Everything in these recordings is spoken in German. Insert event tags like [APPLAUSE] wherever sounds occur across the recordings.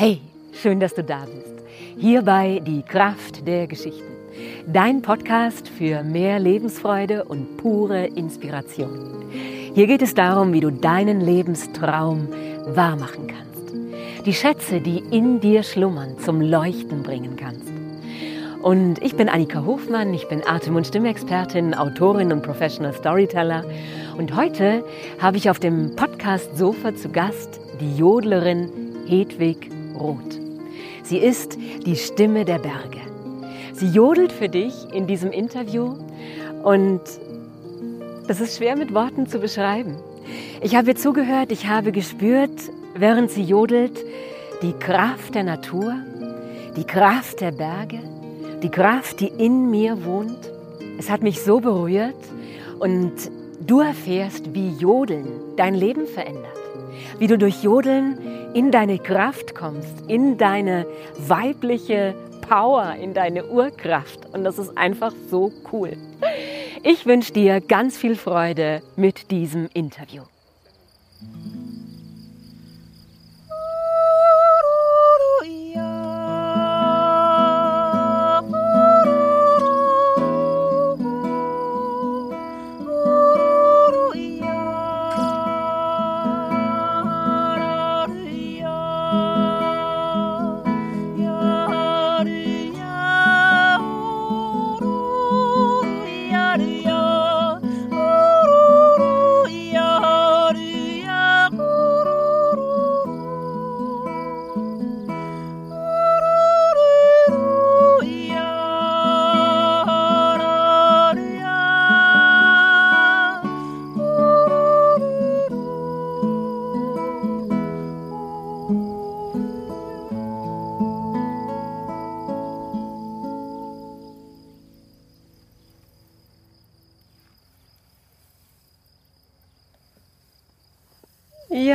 Hey, schön, dass du da bist. Hierbei die Kraft der Geschichten. Dein Podcast für mehr Lebensfreude und pure Inspiration. Hier geht es darum, wie du deinen Lebenstraum wahrmachen kannst. Die Schätze, die in dir schlummern, zum Leuchten bringen kannst. Und ich bin Annika Hofmann, ich bin Atem- und Stimmexpertin, Autorin und Professional Storyteller. Und heute habe ich auf dem Podcast Sofa zu Gast die Jodlerin Hedwig Roth. Sie ist die Stimme der Berge. Sie jodelt für dich in diesem Interview und das ist schwer mit Worten zu beschreiben. Ich habe ihr zugehört, ich habe gespürt, während sie jodelt, die Kraft der Natur, die Kraft der Berge, die Kraft, die in mir wohnt. Es hat mich so berührt und du erfährst, wie Jodeln dein Leben verändert. Wie du durch Jodeln in deine Kraft kommst, in deine weibliche Power, in deine Urkraft. Und das ist einfach so cool. Ich wünsche dir ganz viel Freude mit diesem Interview.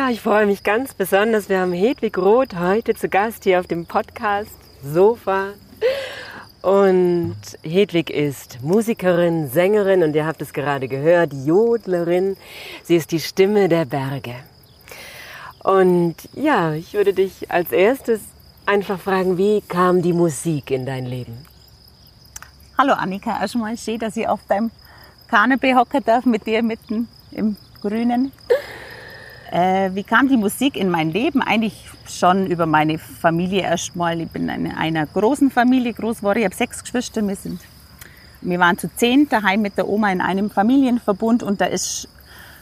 Ich freue mich ganz besonders. Wir haben Hedwig Roth heute zu Gast hier auf dem Podcast Sofa. Und Hedwig ist Musikerin, Sängerin und ihr habt es gerade gehört, Jodlerin. Sie ist die Stimme der Berge. Und ja, ich würde dich als erstes einfach fragen, wie kam die Musik in dein Leben? Hallo Annika, erstmal schön, dass ich auf deinem Kanapee hocken darf mit dir mitten im Grünen. Äh, wie kam die Musik in mein Leben? Eigentlich schon über meine Familie erstmal. Ich bin in einer großen Familie groß geworden. Ich habe sechs Geschwister. Wir, sind, wir waren zu zehn daheim mit der Oma in einem Familienverbund und da ist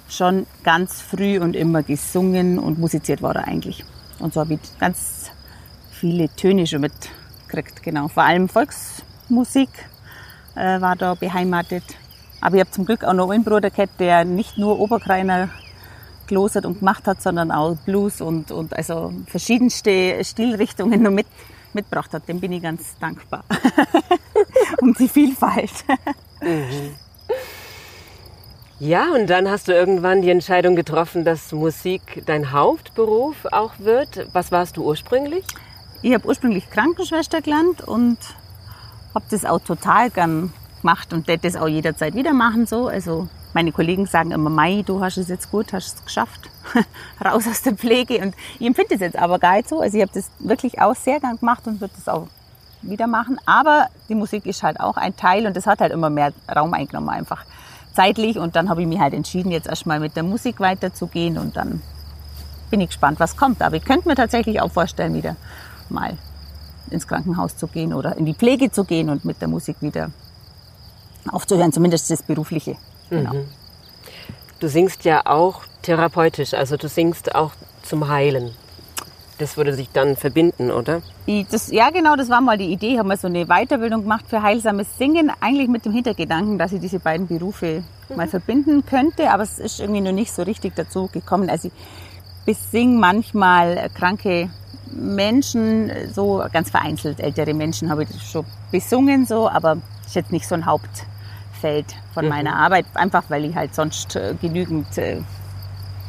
schon ganz früh und immer gesungen und musiziert worden eigentlich. Und so habe ich ganz viele Töne schon mitgekriegt, genau. Vor allem Volksmusik äh, war da beheimatet. Aber ich habe zum Glück auch noch einen Bruder gehabt, der nicht nur Oberkreiner gelosert und gemacht hat, sondern auch Blues und, und also verschiedenste Stilrichtungen noch mit, mitgebracht hat. Dem bin ich ganz dankbar. [LAUGHS] um die Vielfalt. Mhm. Ja, und dann hast du irgendwann die Entscheidung getroffen, dass Musik dein Hauptberuf auch wird. Was warst du ursprünglich? Ich habe ursprünglich Krankenschwester gelernt und habe das auch total gern gemacht und werde das auch jederzeit wieder machen so. Also meine Kollegen sagen immer, Mai, du hast es jetzt gut, hast es geschafft, [LAUGHS] raus aus der Pflege. Und ich empfinde es jetzt aber gar nicht so. Also ich habe das wirklich auch sehr gern gemacht und würde das auch wieder machen. Aber die Musik ist halt auch ein Teil und das hat halt immer mehr Raum eingenommen einfach zeitlich. Und dann habe ich mich halt entschieden, jetzt erstmal mit der Musik weiterzugehen und dann bin ich gespannt, was kommt. Aber ich könnte mir tatsächlich auch vorstellen, wieder mal ins Krankenhaus zu gehen oder in die Pflege zu gehen und mit der Musik wieder aufzuhören, zumindest das Berufliche. Genau. Mhm. Du singst ja auch therapeutisch, also du singst auch zum Heilen. Das würde sich dann verbinden, oder? Das, ja, genau, das war mal die Idee. Ich habe mal so eine Weiterbildung gemacht für heilsames Singen, eigentlich mit dem Hintergedanken, dass ich diese beiden Berufe mhm. mal verbinden könnte, aber es ist irgendwie noch nicht so richtig dazu gekommen. Also ich besing manchmal kranke Menschen, so ganz vereinzelt ältere Menschen habe ich schon besungen, so, aber ist jetzt nicht so ein Haupt, Feld von mhm. meiner Arbeit, einfach weil ich halt sonst äh, genügend äh,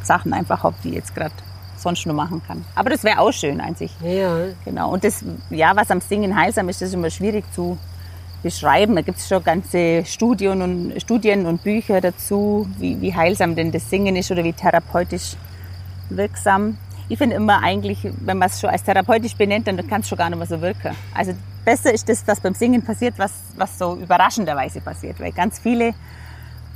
Sachen einfach habe, die ich jetzt gerade sonst nur machen kann. Aber das wäre auch schön an sich. Ja. Genau. Und das, ja, was am Singen heilsam ist, das ist immer schwierig zu beschreiben. Da gibt es schon ganze Studien und, Studien und Bücher dazu, wie, wie heilsam denn das Singen ist oder wie therapeutisch wirksam. ich finde immer eigentlich, wenn man es schon als therapeutisch benennt, dann kann es schon gar nicht mehr so wirken. Also besser ist das, was beim Singen passiert, was, was so überraschenderweise passiert. Weil ganz viele,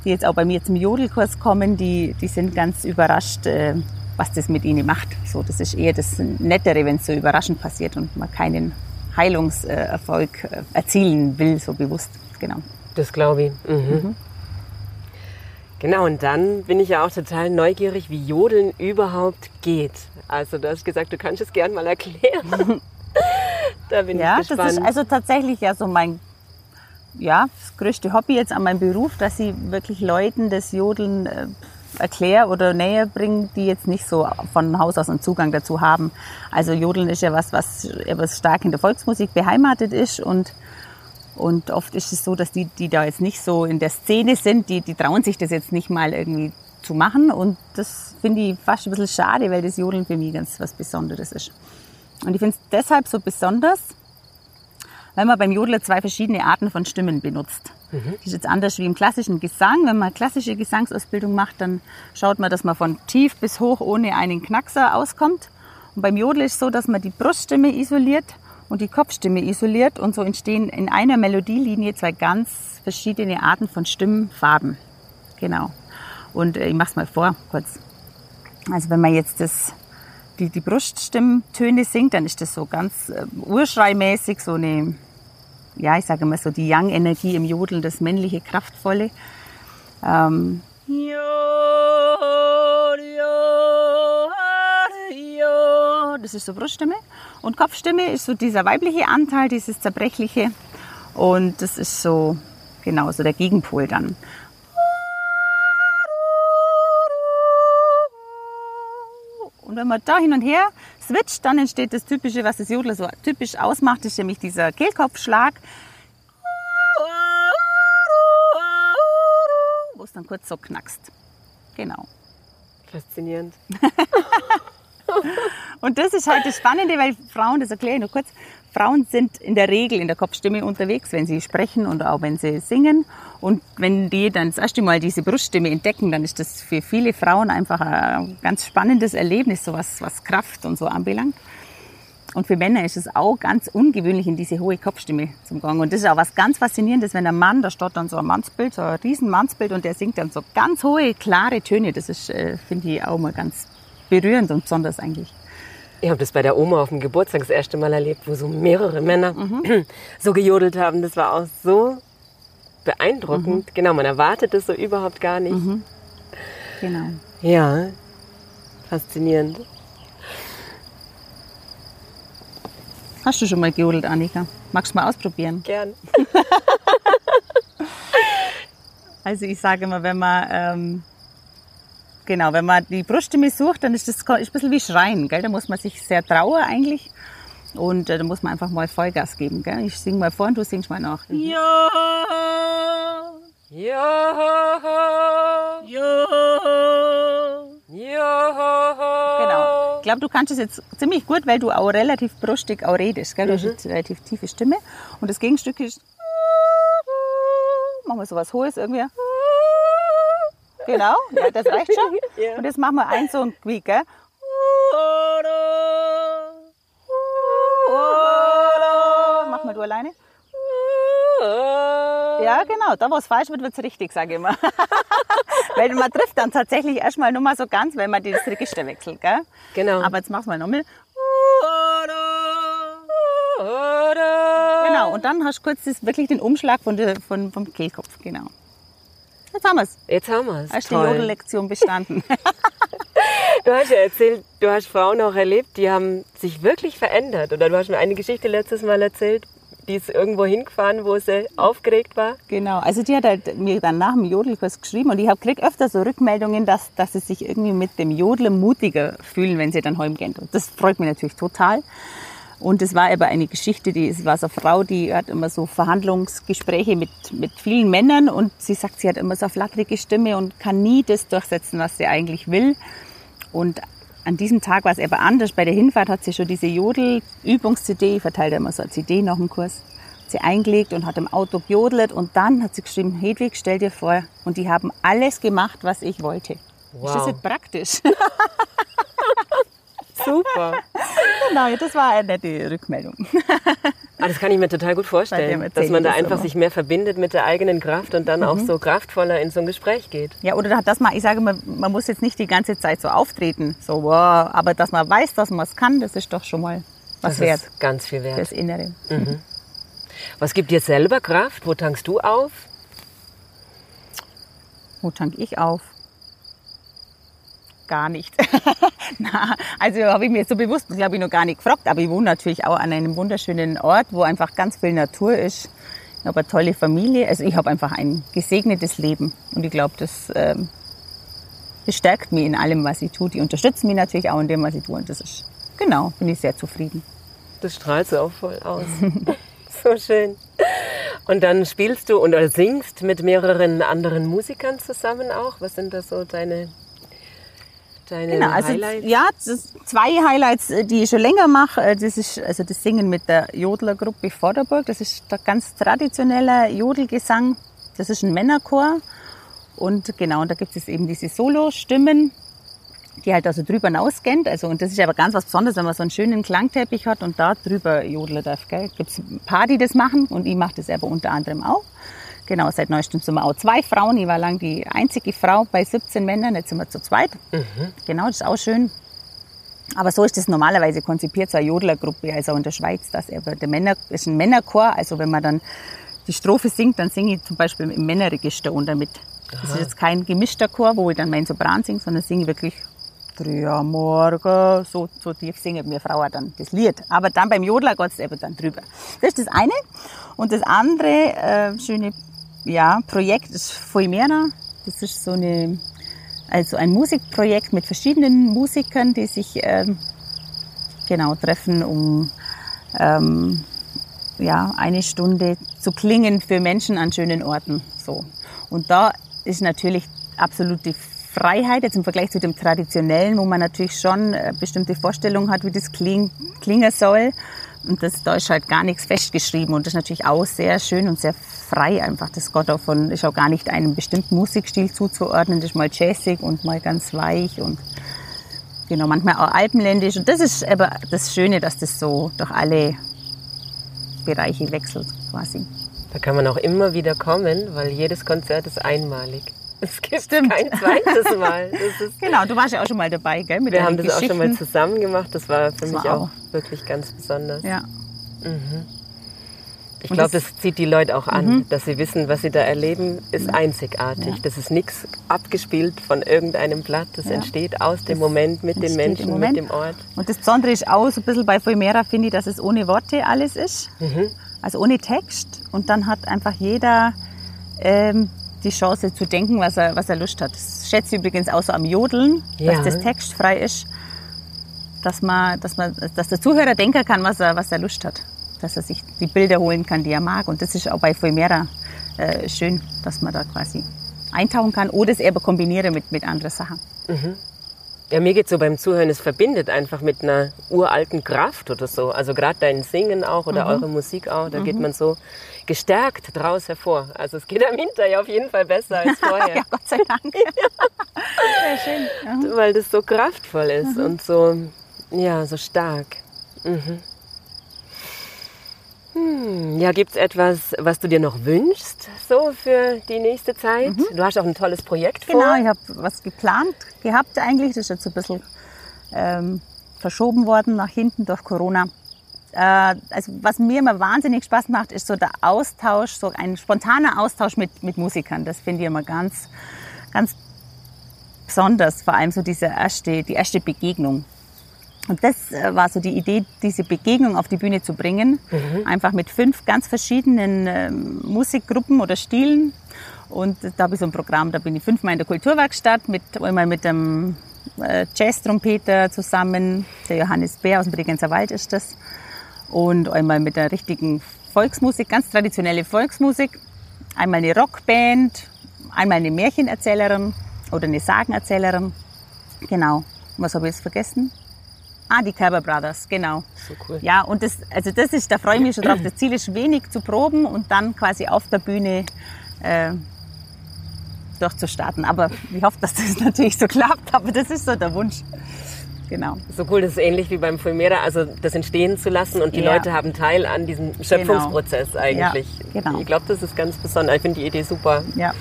die jetzt auch bei mir zum Jodelkurs kommen, die, die sind ganz überrascht, äh, was das mit ihnen macht. So, das ist eher das Nettere, wenn es so überraschend passiert und man keinen Heilungserfolg äh, erzielen will, so bewusst. Genau. Das glaube ich. Mhm. Mhm. Genau, und dann bin ich ja auch total neugierig, wie Jodeln überhaupt geht. Also du hast gesagt, du kannst es gern mal erklären. [LAUGHS] da bin ja, ich gespannt. Das ist also tatsächlich ja so mein ja, das größte Hobby jetzt an meinem Beruf, dass ich wirklich Leuten das Jodeln äh, erkläre oder näher bringe, die jetzt nicht so von Haus aus einen Zugang dazu haben. Also Jodeln ist ja was, was, was stark in der Volksmusik beheimatet ist und und oft ist es so, dass die, die da jetzt nicht so in der Szene sind, die, die trauen sich das jetzt nicht mal irgendwie zu machen. Und das finde ich fast ein bisschen schade, weil das Jodeln für mich ganz was Besonderes ist. Und ich finde es deshalb so besonders, weil man beim Jodeln zwei verschiedene Arten von Stimmen benutzt. Mhm. Das ist jetzt anders wie im klassischen Gesang. Wenn man klassische Gesangsausbildung macht, dann schaut man, dass man von tief bis hoch ohne einen Knackser auskommt. Und beim Jodel ist es so, dass man die Bruststimme isoliert und die Kopfstimme isoliert und so entstehen in einer Melodielinie zwei ganz verschiedene Arten von Stimmfarben. Genau. Und äh, ich mache es mal vor, kurz. Also wenn man jetzt das, die, die Bruststimmtöne singt, dann ist das so ganz äh, urschreimäßig, so eine, ja, ich sage mal so die Yang-Energie im Jodeln, das männliche, kraftvolle. Ähm, das ist so Bruststimme. Und Kopfstimme ist so dieser weibliche Anteil, dieses zerbrechliche. Und das ist so, genau, so der Gegenpol dann. Wenn man da hin und her switcht, dann entsteht das Typische, was das Jodler so typisch ausmacht, ist nämlich dieser Kehlkopfschlag. Wo es dann kurz so knackst. Genau. Faszinierend. [LAUGHS] Und das ist halt das Spannende, weil Frauen, das erkläre ich nur kurz, Frauen sind in der Regel in der Kopfstimme unterwegs, wenn sie sprechen und auch wenn sie singen. Und wenn die dann das erste Mal diese Bruststimme entdecken, dann ist das für viele Frauen einfach ein ganz spannendes Erlebnis, so was, was Kraft und so anbelangt. Und für Männer ist es auch ganz ungewöhnlich, in diese hohe Kopfstimme zu gehen. Und das ist auch was ganz Faszinierendes, wenn ein Mann, da steht dann so ein Mannsbild, so ein riesen Mannsbild und der singt dann so ganz hohe, klare Töne. Das ist, äh, finde ich, auch mal ganz berührend und besonders eigentlich. Ich habe das bei der Oma auf dem Geburtstag das erste Mal erlebt, wo so mehrere Männer mhm. [CLEARS THROAT] so gejodelt haben. Das war auch so beeindruckend. Mhm. Genau, man erwartet das so überhaupt gar nicht. Mhm. Genau. Ja, faszinierend. Hast du schon mal gejodelt, Annika? Magst du mal ausprobieren? Gern. [LAUGHS] also ich sage immer, wenn man ähm, Genau, wenn man die Bruststimme sucht, dann ist das ist ein bisschen wie Schreien. Gell? Da muss man sich sehr trauen eigentlich. Und äh, da muss man einfach mal Vollgas geben. Gell? Ich singe mal vor und du singst mal nach. Mhm. Ja, ja, ja, ja. Genau. Ich glaube, du kannst es jetzt ziemlich gut, weil du auch relativ brustig auch redest. Gell? Du mhm. hast jetzt relativ tiefe Stimme. Und das Gegenstück ist. Machen wir sowas Hohes irgendwie. Genau, ja, das reicht schon. [LAUGHS] ja. Und jetzt machen wir eins so ein Quiek, gell? Mach mal du alleine. Ja, genau. Da, wo es falsch wird, wird es richtig, sage ich immer. [LAUGHS] weil man trifft dann tatsächlich erstmal nur mal so ganz, wenn man das Register wechselt, gell? Genau. Aber jetzt mach's mal nochmal. Genau, und dann hast du kurz das, wirklich den Umschlag von der, von, vom Kehlkopf, genau. Jetzt haben wir es. Jetzt haben wir es. Hast die Jodellektion bestanden. [LAUGHS] [LAUGHS] du hast ja erzählt, du hast Frauen auch erlebt, die haben sich wirklich verändert. Oder du hast mir eine Geschichte letztes Mal erzählt, die ist irgendwo hingefahren, wo sie aufgeregt war. Genau, also die hat halt mir dann nach dem Jodelkurs geschrieben und ich habe krieg öfter so Rückmeldungen, dass, dass sie sich irgendwie mit dem Jodeln mutiger fühlen, wenn sie dann heimgehen. Und das freut mich natürlich total. Und es war aber eine Geschichte, die, es war so eine Frau, die hat immer so Verhandlungsgespräche mit, mit vielen Männern und sie sagt, sie hat immer so eine flatterige Stimme und kann nie das durchsetzen, was sie eigentlich will. Und an diesem Tag war es aber anders. Bei der Hinfahrt hat sie schon diese Jodel-Übungs-CD, verteilt immer so eine CD nach dem Kurs, sie eingelegt und hat im Auto gejodelt und dann hat sie geschrieben, Hedwig, stell dir vor, und die haben alles gemacht, was ich wollte. Wow. Ist das jetzt praktisch? [LAUGHS] [LAUGHS] Super. Genau, das war eine nette Rückmeldung. Ah, das kann ich mir total gut vorstellen, dass man da das einfach immer. sich mehr verbindet mit der eigenen Kraft und dann auch so kraftvoller in so ein Gespräch geht. Ja, oder dass man, ich sage mal, man muss jetzt nicht die ganze Zeit so auftreten, so, wow, aber dass man weiß, dass man es kann, das ist doch schon mal was Das wert ist ganz viel wert. fürs Innere. Was gibt dir selber Kraft? Wo tankst du auf? Wo tank ich auf? Gar nicht. [LAUGHS] [LAUGHS] Na, also habe ich mir jetzt so bewusst, glaube ich, noch gar nicht gefragt, aber ich wohne natürlich auch an einem wunderschönen Ort, wo einfach ganz viel Natur ist. Ich habe eine tolle Familie. Also ich habe einfach ein gesegnetes Leben und ich glaube, das ähm, bestärkt mich in allem, was ich tue. Die unterstützen mich natürlich auch in dem, was ich tue und das ist, genau, bin ich sehr zufrieden. Das strahlt so auch voll aus. [LAUGHS] so schön. Und dann spielst du und oder singst mit mehreren anderen Musikern zusammen auch. Was sind da so deine, deine Genau, also Highlights? ja, zwei Highlights, äh, die ich schon länger mache. Äh, Das ist also das Singen mit der Jodlergruppe Vorderburg. Das ist der ganz traditionelle Jodelgesang. Das ist ein Männerchor. Und genau, und da gibt es eben diese Solo-Stimmen, die halt also drüber hinausgehen. Also, und das ist aber ganz was Besonderes, wenn man so einen schönen Klangteppich hat und da drüber jodeln darf. Gell? Gibt es ein paar, die das machen und ich mache das aber unter anderem auch. Genau, seit neuestem sind wir auch zwei Frauen. Ich war lang die einzige Frau bei 17 Männern, jetzt sind wir zu zweit. Genau, das ist auch schön. Aber so ist das normalerweise konzipiert, so eine Jodlergruppe, also in der Schweiz. Das aber der Männer, ist ein Männerchor, also wenn man dann die Strophe singt, dann singe ich zum Beispiel im Männerregister unter mit. Das ist jetzt kein gemischter Chor, wo ich dann meinen Sopran singe, sondern singe ich wirklich drei am Morgen, so, so tief singen wir Frauen dann das Lied. Aber dann beim Jodler geht es eben dann drüber. Das ist das eine. Und das andere äh, schöne ja, Projekt ist Foimera. Das ist so eine, also ein Musikprojekt mit verschiedenen Musikern, die sich ähm, genau treffen, um ähm, ja, eine Stunde zu klingen für Menschen an schönen Orten. So. Und da ist natürlich absolut die Freiheit, jetzt im Vergleich zu dem Traditionellen, wo man natürlich schon äh, bestimmte Vorstellungen hat, wie das kling, klingen soll. Und das, da ist halt gar nichts festgeschrieben. Und das ist natürlich auch sehr schön und sehr frei einfach. Das auch von, ist auch gar nicht einem bestimmten Musikstil zuzuordnen. Das ist mal jazzig und mal ganz weich und genau, manchmal auch alpenländisch. Und das ist aber das Schöne, dass das so durch alle Bereiche wechselt quasi. Da kann man auch immer wieder kommen, weil jedes Konzert ist einmalig. Es gibt Stimmt. kein zweites Mal. [LAUGHS] Genau, du warst ja auch schon mal dabei, gell? Mit wir haben das auch schon mal zusammen gemacht. Das war für Das mich war auch auch- wirklich ganz besonders. Ja. Ich Und glaube, das- das zieht die Leute auch an, dass sie wissen, was sie da erleben, ist einzigartig. Ja. Das ist nichts abgespielt von irgendeinem Blatt. Das Ja. entsteht aus dem Das Moment mit den Menschen, mit dem Ort. Und das Besondere ist auch so ein bisschen bei Voimera, finde ich, dass es ohne Worte alles ist. Mhm. Also ohne Text. Und dann hat einfach jeder ähm, die Chance zu denken, was er, was er Lust hat. Das schätze ich übrigens auch so am Jodeln, Ja. dass das textfrei ist. Dass, man, dass, man, dass der Zuhörer denken kann, was er, was er Lust hat. Dass er sich die Bilder holen kann, die er mag. Und das ist auch bei Voimera äh, schön, dass man da quasi eintauchen kann oder es eben kombiniere mit, mit anderen Sachen. Ja, mir geht so beim Zuhören, es verbindet einfach mit einer uralten Kraft oder so. Also gerade dein Singen auch oder Mhm. eure Musik auch, da geht man so gestärkt draus hervor. Also es geht am hinterher auf jeden Fall besser als [LAUGHS] vorher, Ja, Gott sei Dank. [LAUGHS] Sehr schön. Ja. weil das so kraftvoll ist Mhm. und so, ja, so stark. Mhm. Hm, ja, gibt's etwas, was du dir noch wünschst, so für die nächste Zeit? Du hast auch ein tolles Projekt vor. Mhm. Genau, ich habe was geplant gehabt eigentlich. Das ist jetzt ein bisschen ähm, verschoben worden nach hinten durch Corona. Äh, also was mir immer wahnsinnig Spaß macht, ist so der Austausch, so ein spontaner Austausch mit, mit Musikern. Das finde ich immer ganz, ganz besonders. Vor allem so diese erste, die erste Begegnung. Und das äh, war so die Idee, diese Begegnung auf die Bühne zu bringen. Einfach mit fünf ganz verschiedenen ähm, Musikgruppen oder Stilen. Und da habe ich so ein Programm, da bin ich fünfmal in der Kulturwerkstatt, mit, einmal mit dem äh, Jazz-Trompeter zusammen, der Johannes Bär aus dem Bregenzer Wald ist das. Und einmal mit der richtigen Volksmusik, ganz traditionelle Volksmusik. Einmal eine Rockband, einmal eine Märchenerzählerin oder eine Sagenerzählerin. Genau. Was habe ich jetzt vergessen? Ah, die Kerber Brothers, genau. So cool. Ja, und das, also das ist, da freue ich mich schon drauf. [CLEARS THROAT] Das Ziel ist wenig zu proben und dann quasi auf der Bühne äh, durchzustarten. Aber ich hoffe, dass das [LAUGHS] natürlich so klappt. Aber das ist so der Wunsch. genau. So cool, das ist ähnlich wie beim Fulmera, also das entstehen zu lassen und die Ja. Leute haben Teil an diesem Schöpfungsprozess eigentlich. Ja, genau. Ich glaube, das ist ganz besonders. Ich finde die Idee super. Ja.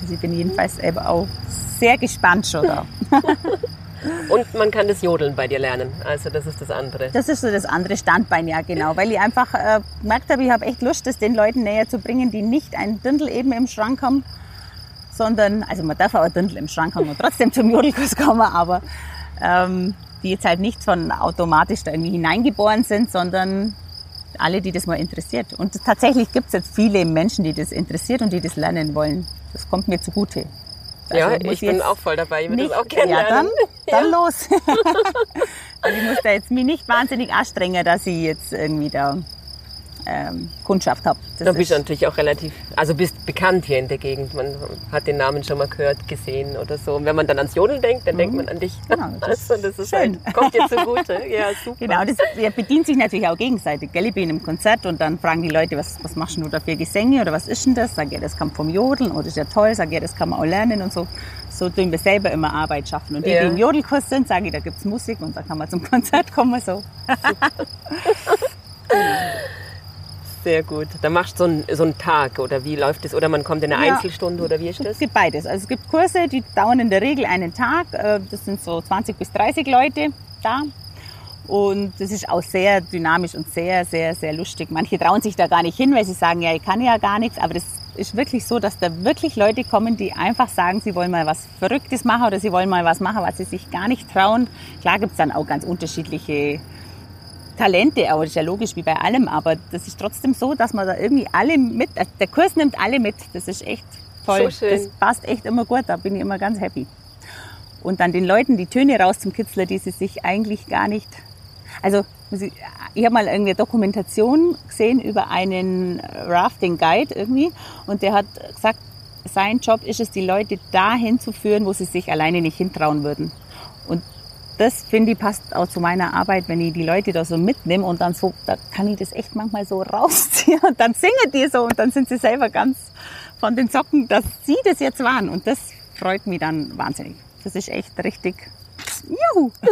Also ich bin jedenfalls eben auch sehr gespannt schon da. [LAUGHS] Und man kann das Jodeln bei dir lernen. Also das ist das andere. Das ist so das andere Standbein, ja genau. Weil ich einfach äh, gemerkt habe, ich habe echt Lust, das den Leuten näher zu bringen, die nicht ein Dirndl eben im Schrank haben, sondern, also man darf auch ein Dirndl im Schrank haben und trotzdem zum Jodelkurs kommen, aber ähm, die jetzt halt nicht von automatisch da irgendwie hineingeboren sind, sondern alle, die das mal interessiert. Und tatsächlich gibt es jetzt viele Menschen, die das interessiert und die das lernen wollen. Das kommt mir zugute. Ja, Also muss ich bin auch voll dabei. Ich will nicht, das auch gerne ja, dann, dann los. [LAUGHS] also ich muss da jetzt mich nicht wahnsinnig anstrengen, dass ich jetzt irgendwie da ähm, Kundschaft habe. Du bist natürlich auch relativ, also bist bekannt hier in der Gegend. Man hat den Namen schon mal gehört, gesehen oder so. Und wenn man dann ans Jodeln denkt, dann denkt man an dich. Genau, das [LAUGHS] also das ist schön. halt, kommt dir zugute. Ja, [LAUGHS] super. Genau, das ja, bedient sich natürlich auch gegenseitig. Gell? Ich bin im Konzert und dann fragen die Leute, was, was machst du da für Gesänge oder was ist denn das? Sag ja, das kommt vom Jodeln oder ist ja toll. Sag ja, das kann man auch lernen und so. So tun wir selber immer Arbeit schaffen. Und die, Ja. die im Jodelkurs sind, sage ich, da gibt's Musik und da kann man zum [LAUGHS] Konzert kommen. So. Sehr gut. Dann machst du so einen, so einen Tag oder wie läuft das? Oder man kommt in eine Ja. Einzelstunde oder wie ist das? Es gibt beides. Also es gibt Kurse, die dauern in der Regel einen Tag. Äh, Das sind so 20 bis 30 Leute da. Und das ist auch sehr dynamisch und sehr, sehr, sehr lustig. Manche trauen sich da gar nicht hin, weil sie sagen, ja, ich kann ja gar nichts. Aber das ist wirklich so, dass da wirklich Leute kommen, die einfach sagen, sie wollen mal was Verrücktes machen oder sie wollen mal was machen, was sie sich gar nicht trauen. Klar gibt's dann auch ganz unterschiedliche Talente, aber das ist ja logisch wie bei allem, aber das ist trotzdem so, dass man da irgendwie alle mit, also der Kurs nimmt alle mit, das ist echt toll. So schön. Das passt echt immer gut, da bin ich immer ganz happy. Und dann den Leuten die Töne raus zum Kitzler, die sie sich eigentlich gar nicht, also ich habe mal irgendwie eine Dokumentation gesehen über einen Rafting Guide irgendwie und der hat gesagt, sein Job ist es, die Leute dahin zu führen, wo sie sich alleine nicht hintrauen würden. Und das finde ich passt auch zu meiner Arbeit, wenn ich die Leute da so mitnehme und dann so, da kann ich das echt manchmal so [LAUGHS] rausziehen und dann singen die so und dann sind sie selber ganz von den Socken, dass sie das jetzt waren und das freut mich dann wahnsinnig. Das ist echt richtig, juhu. [LAUGHS]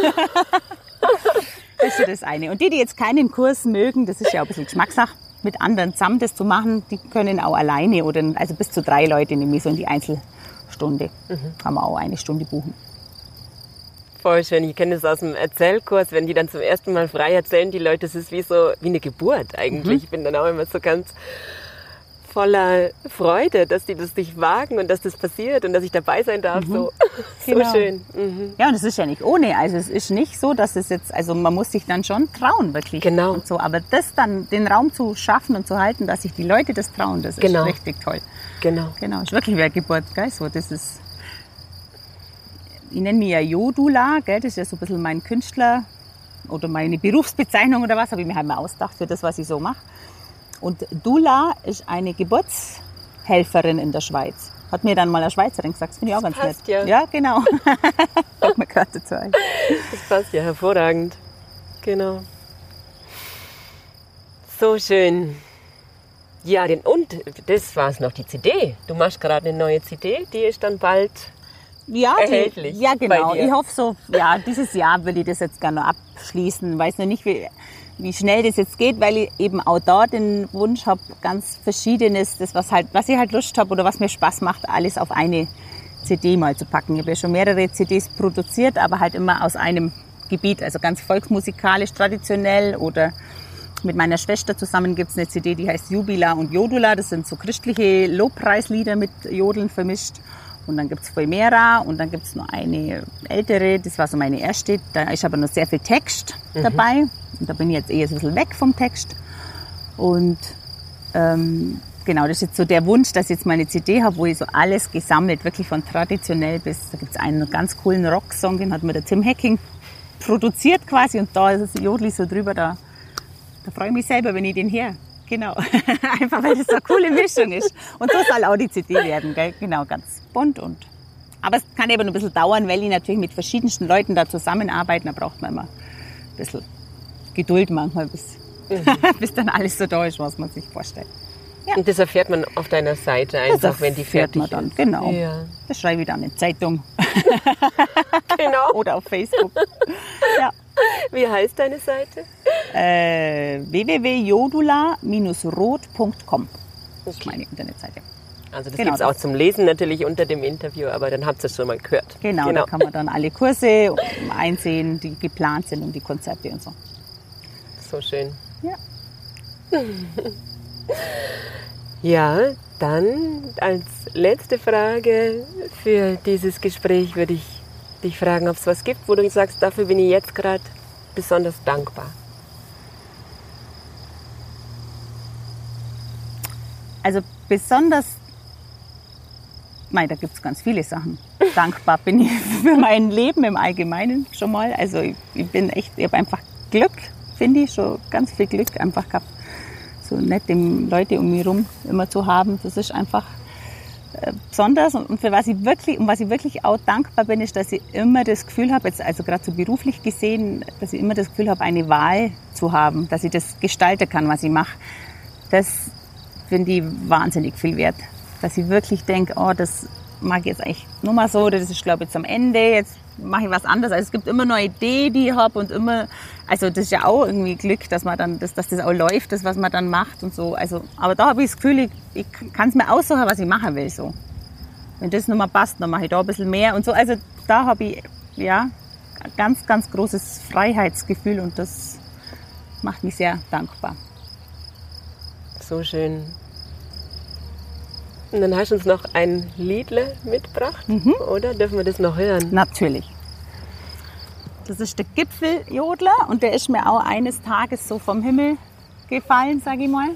das ist so das eine. Und die, die jetzt keinen Kurs mögen, das ist ja auch ein bisschen Geschmackssache, mit anderen zusammen das zu machen, die können auch alleine oder also bis zu drei Leute nämlich so in die Einzelstunde. Kann man auch eine Stunde buchen. Schön. Ich kenne das aus dem Erzählkurs, wenn die dann zum ersten Mal frei erzählen, die Leute, das ist wie so, wie eine Geburt eigentlich. Mhm. Ich bin dann auch immer so ganz voller Freude, dass die das sich wagen und dass das passiert und dass ich dabei sein darf. So, [LAUGHS] so Genau. schön. Mhm. Ja, und es ist ja nicht ohne. Also es ist nicht so, dass es jetzt, also man muss sich dann schon trauen, wirklich. Genau. Und so. Aber das dann, den Raum zu schaffen und zu halten, dass sich die Leute das trauen, das Genau. ist richtig toll. Genau. Genau, ist wirklich wie eine Geburt, gell? So, das ist, ich nenne mich ja Jodula, gell? Das ist ja so ein bisschen mein Künstler oder meine Berufsbezeichnung oder was, habe ich mir halt mal ausgedacht für das, was ich so mache. Und Dula ist eine Geburtshelferin in der Schweiz. Hat mir dann mal eine Schweizerin gesagt, das finde ich auch ganz passt nett. ja. Ja, genau. [LAUGHS] Mir dazu. Das passt ja hervorragend. Genau. So schön. Ja, den, und das war es noch, die CD. Du machst gerade eine neue CD, die ist dann bald. Ja, Erhältlich Die, ja, genau. Ich hoffe so, ja, dieses Jahr will ich das jetzt gerne noch abschließen. Weiß noch nicht, wie, wie schnell das jetzt geht, weil ich eben auch da den Wunsch habe, ganz Verschiedenes, das was halt, was ich halt Lust habe oder was mir Spaß macht, alles auf eine CD mal zu packen. Ich habe ja schon mehrere CDs produziert, aber halt immer aus einem Gebiet, also ganz volksmusikalisch, traditionell oder mit meiner Schwester zusammen gibt's eine CD, die heißt Jubila und Jodula. Das sind so christliche Lobpreislieder mit Jodeln vermischt. Und dann gibt's Voimera und dann gibt's noch eine ältere, das war so meine erste. Da ist aber noch sehr viel Text dabei. Und da bin ich jetzt eher so ein bisschen weg vom Text. Und ähm, genau, das ist jetzt so der Wunsch, dass ich jetzt mal eine CD habe, wo ich so alles gesammelt, wirklich von traditionell bis, da gibt's einen ganz coolen Rocksong, den hat mir der Tim Hacking produziert quasi und da ist das Jodli so drüber, da, da freue ich mich selber, wenn ich den her. Genau. [LAUGHS] Einfach weil das so eine coole Mischung ist. Und so soll auch die CD werden, gell? Genau, ganz bunt und. Aber es kann eben ein bisschen dauern, weil ich natürlich mit verschiedensten Leuten da zusammenarbeite. Da braucht man immer ein bisschen Geduld manchmal, bis, [LAUGHS] bis dann alles so da ist, was man sich vorstellt. Und das erfährt man auf deiner Seite einfach, wenn die erfährt fertig man dann, ist. genau. Ja, Das schreibe ich dann in Zeitung. [LAUGHS] Genau. Oder auf Facebook. Ja. Wie heißt deine Seite? Äh, www.jodula-rot.com. Das ist meine Internetseite. Also das Genau, gibt es auch zum Lesen natürlich unter dem Interview, aber dann habt ihr es schon mal gehört. Genau, da kann man dann alle Kurse einsehen, die geplant sind und die Konzerte und so. So schön. Ja. [LAUGHS] Ja, dann als letzte Frage für dieses Gespräch würde ich dich fragen, ob es was gibt, wo du sagst, dafür bin ich jetzt gerade besonders dankbar. Also besonders, mei, da gibt es ganz viele Sachen. [LAUGHS] Dankbar bin ich für mein Leben im Allgemeinen schon mal. Also ich, ich bin echt, ich habe einfach Glück, finde ich, schon ganz viel Glück einfach gehabt. So nette Leute um mich herum immer zu haben, das ist einfach besonders. Und für was ich wirklich, um was ich wirklich auch dankbar bin, ist, dass ich immer das Gefühl habe, jetzt also gerade so beruflich gesehen, dass ich immer das Gefühl habe, eine Wahl zu haben, dass ich das gestalten kann, was ich mache. Das finde ich wahnsinnig viel wert. Dass ich wirklich denke, oh, das mag ich jetzt eigentlich nur mal so, das ist, glaube ich, jetzt am Ende, jetzt mache ich was anderes. Also es gibt immer neue Ideen, die ich habe und immer, also das ist ja auch irgendwie Glück, dass man dann, dass, dass das auch läuft, das, was man dann macht und so. Also, aber da habe ich das Gefühl, ich, ich kann es mir aussuchen, was ich machen will, so. Wenn das nochmal passt, dann mache ich da ein bisschen mehr und so. Also da habe ich, ja, ganz, ganz großes Freiheitsgefühl und das macht mich sehr dankbar. So schön. Und dann hast du uns noch ein Liedle mitgebracht, oder? Dürfen wir das noch hören? Natürlich. Das ist der Gipfeljodler und der ist mir auch eines Tages so vom Himmel gefallen, sage ich mal.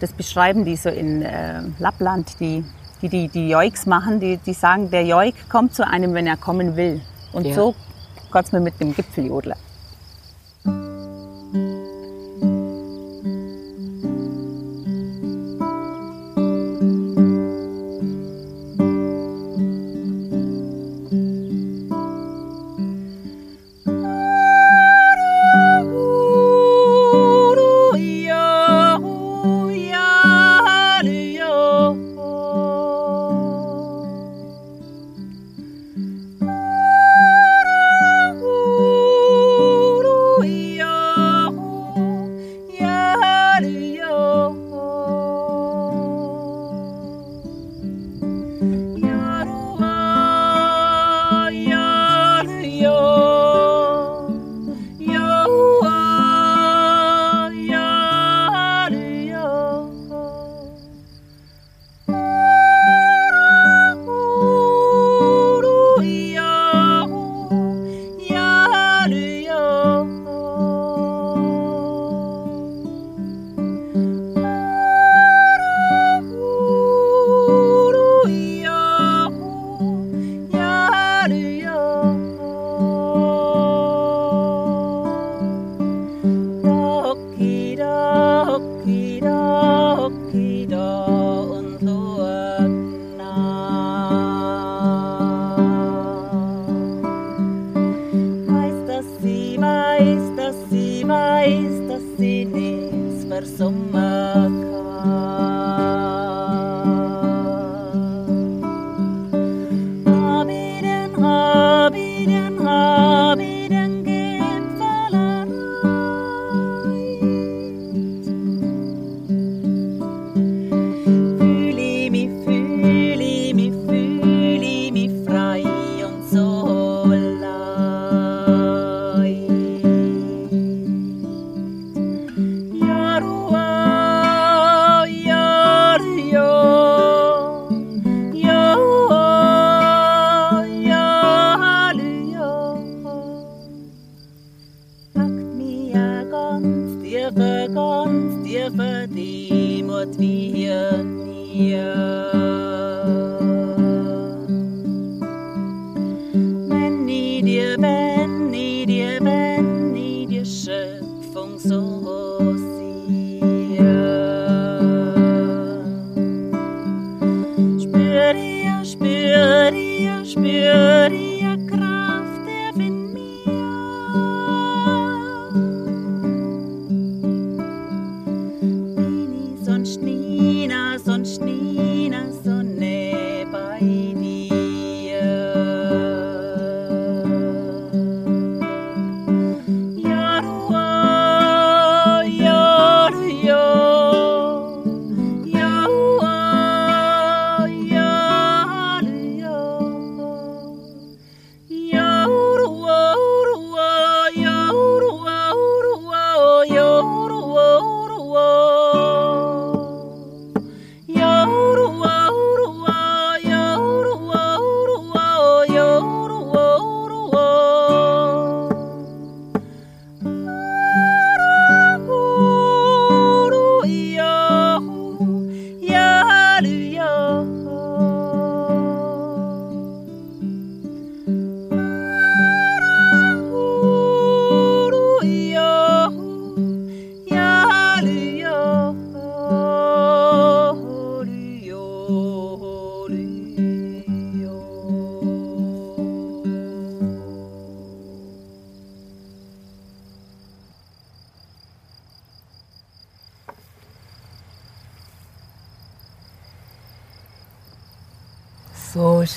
Das beschreiben die so in äh, Lappland, die die, die die Joiks machen. Die, die sagen, der Joik kommt zu einem, wenn er kommen will. Und Ja. so geht's mir mit dem Gipfeljodler.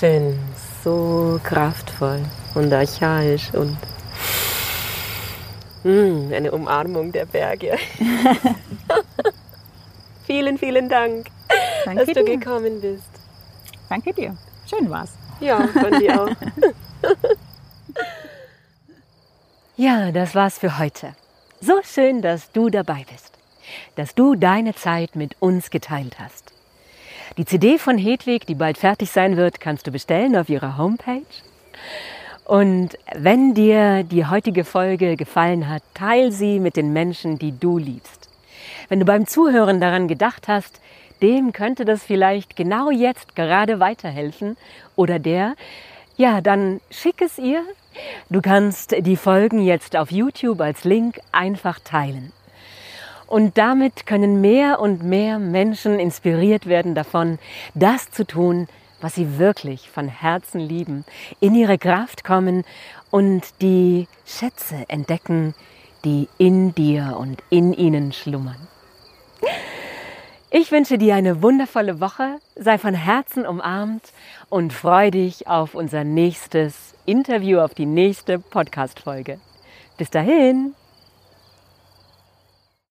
Schön, so kraftvoll und archaisch und mm, eine Umarmung der Berge. [LAUGHS] vielen, vielen Dank, Danke dass du dir. gekommen bist. Danke dir. Schön war's. Ja, von dir auch. [LAUGHS] ja, das war's für heute. So schön, dass du dabei bist, dass du deine Zeit mit uns geteilt hast. Die CD von Hedwig, die bald fertig sein wird, kannst du bestellen auf ihrer Homepage. Und wenn dir die heutige Folge gefallen hat, teil sie mit den Menschen, die du liebst. Wenn du beim Zuhören daran gedacht hast, dem könnte das vielleicht genau jetzt gerade weiterhelfen oder der, ja, dann schick es ihr. Du kannst die Folgen jetzt auf YouTube als Link einfach teilen. Und damit können mehr und mehr Menschen inspiriert werden davon, das zu tun, was sie wirklich von Herzen lieben, in ihre Kraft kommen und die Schätze entdecken, die in dir und in ihnen schlummern. Ich wünsche dir eine wundervolle Woche, sei von Herzen umarmt und freu dich auf unser nächstes Interview, auf die nächste Podcast-Folge. Bis dahin!